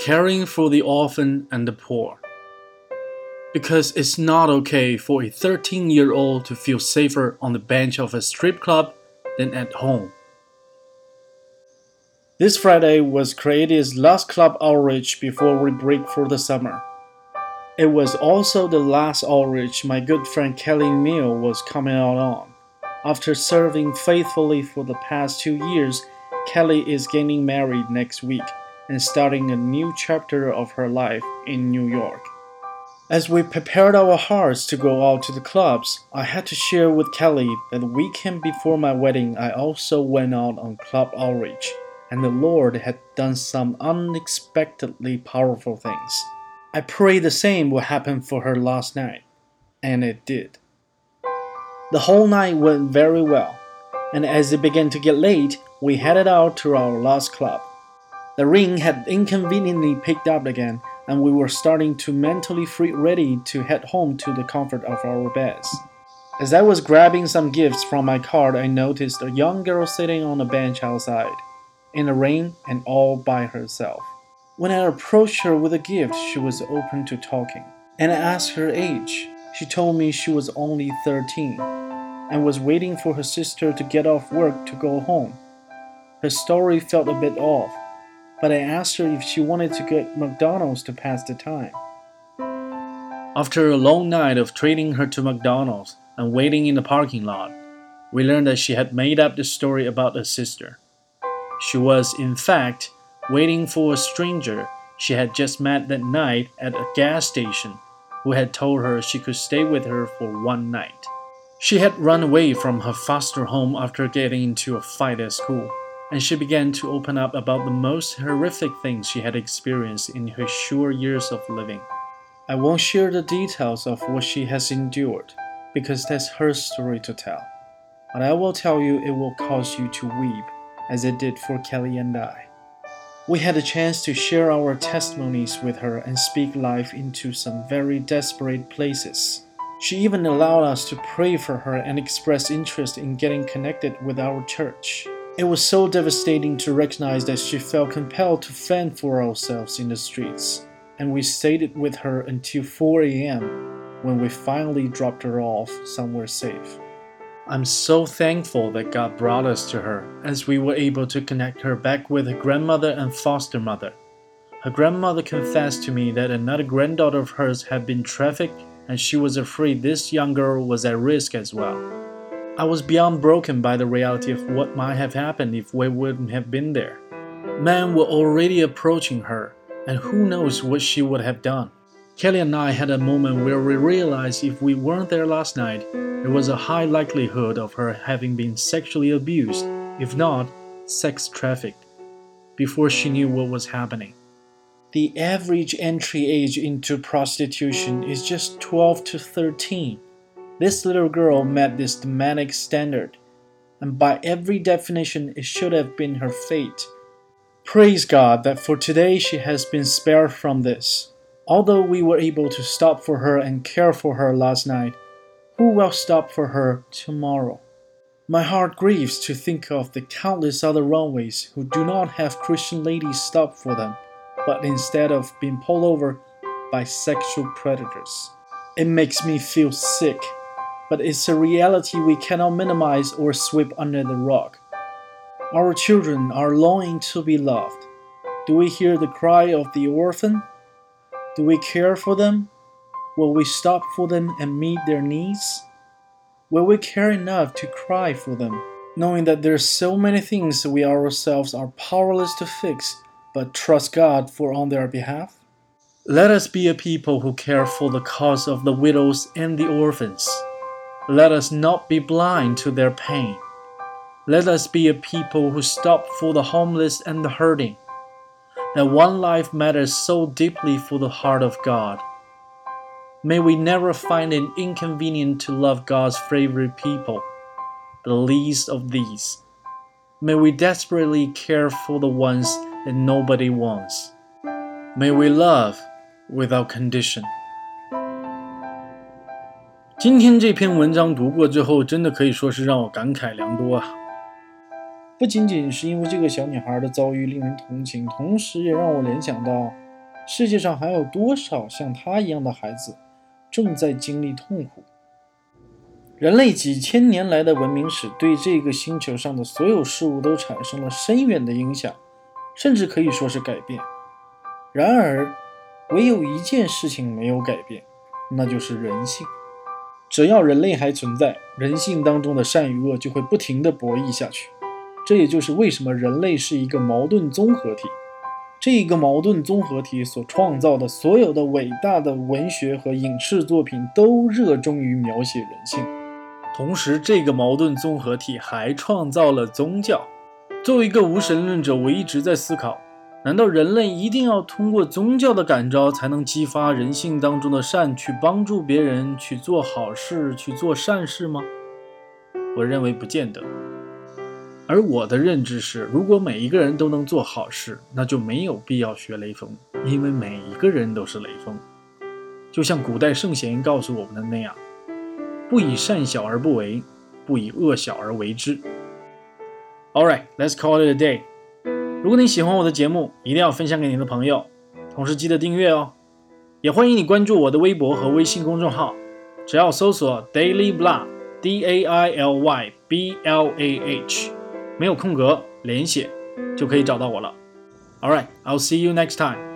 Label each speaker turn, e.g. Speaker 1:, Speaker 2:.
Speaker 1: caring for the orphan and the poor. Because it's not okay for a 13 year old to feel safer on the bench of a strip club than at home. This Friday was Creative's last club outreach before we break for the summer. It was also the last outreach my good friend Kelly Mill was coming out on. After serving faithfully for the past two years, Kelly is getting married next week and starting a new chapter of her life in New York. As we prepared our hearts to go out to the clubs, I had to share with Kelly that the weekend before my wedding, I also went out on club outreach, and the Lord had done some unexpectedly powerful things. I pray the same will happen for her last night, and it did. The whole night went very well, and as it began to get late, we headed out to our last club. The ring had inconveniently picked up again, and we were starting to mentally free ready to head home to the comfort of our beds. As I was grabbing some gifts from my cart, I noticed a young girl sitting on a bench outside, in the rain and all by herself. When I approached her with a gift, she was open to talking, and I asked her age. She told me she was only 13 and was waiting for her sister to get off work to go home. Her story felt a bit off, but I asked her if she wanted to get McDonald's to pass the time. After a long night of treating her to McDonald's and waiting in the parking lot, we learned that she had made up the story about her sister. She was, in fact, waiting for a stranger she had just met that night at a gas station who had told her she could stay with her for one night. She had run away from her foster home after getting into a fight at school and she began to open up about the most horrific things she had experienced in her short years of living. I won't share the details of what she has endured, because that's her story to tell. But I will tell you it will cause you to weep, as it did for Kelly and I. We had a chance to share our testimonies with her and speak life into some very desperate places. She even allowed us to pray for her and express interest in getting connected with our church. It was so devastating to recognize that she felt compelled to fend for ourselves in the streets, and we stayed with her until 4 a.m. when we finally dropped her off somewhere safe. I'm so thankful that God brought us to her, as we were able to connect her back with her grandmother and foster mother. Her grandmother confessed to me that another granddaughter of hers had been trafficked, and she was afraid this young girl was at risk as well. I was beyond broken by the reality of what might have happened if we wouldn't have been there. Men were already approaching her, and who knows what she would have done. Kelly and I had a moment where we realized if we weren't there last night, there was a high likelihood of her having been sexually abused, if not sex trafficked, before she knew what was happening. The average entry age into prostitution is just 12 to 13. This little girl met this demonic standard, and by every definition, it should have been her fate. Praise God that for today she has been spared from this. Although we were able to stop for her and care for her last night, who will stop for her tomorrow? My heart grieves to think of the countless other runaways who do not have Christian ladies stop for them, but instead of being pulled over by sexual predators. It makes me feel sick but it's a reality we cannot minimize or sweep under the rug. Our children are longing to be loved. Do we hear the cry of the orphan? Do we care for them? Will we stop for them and meet their needs? Will we care enough to cry for them, knowing that there's so many things we ourselves are powerless to fix, but trust God for on their behalf? Let us be a people who care for the cause of the widows and the orphans. Let us not be blind to their pain. Let us be a people who stop for the homeless and the hurting. That one life matters so deeply for the heart of God. May we never find it inconvenient to love God's favorite people, the least of these. May we desperately care for the ones that nobody wants. May we love without condition. 今天这篇文章读过之后，真的可以说是让我感慨良多啊！不仅仅是因为这个小女孩的遭遇令人同情，同时也让我联想到世界上还有多少像她一样的孩子正在经历痛苦？人类几千年来的文明史对这个星球上的所有事物都产生了深远的影响，甚至可以说是改变。然而，唯有一件事情没有改变，那就是人性。只要人类还存在，人性当中的善与恶就会不停地博弈下去。这也就是为什么人类是一个矛盾综合体。这个矛盾综合体所创造的所有的伟大的文学和影视作品，都热衷于描写人性。同时，这个矛盾综合体还创造了宗教。作为一个无神论者，我一直在思考：难道人类一定要通过宗教的感召，才能激发人性当中的善，去帮助别人，去做好事，去做善事吗？我认为不见得。而我的认知是，如果每一个人都能做好事，那就没有必要学雷锋，因为每一个人都是雷锋。就像古代圣贤告诉我们的那样：“不以善小而不为，不以恶小而为之。” All right, let's call it a day. 如果你喜欢我的节目，一定要分享给你的朋友，同时记得订阅哦。也欢迎你关注我的微博和微信公众号，只要搜索 Daily Blah, D A I L Y B L A H。没有空格，连写就可以找到我了。All right, I'll see you next time.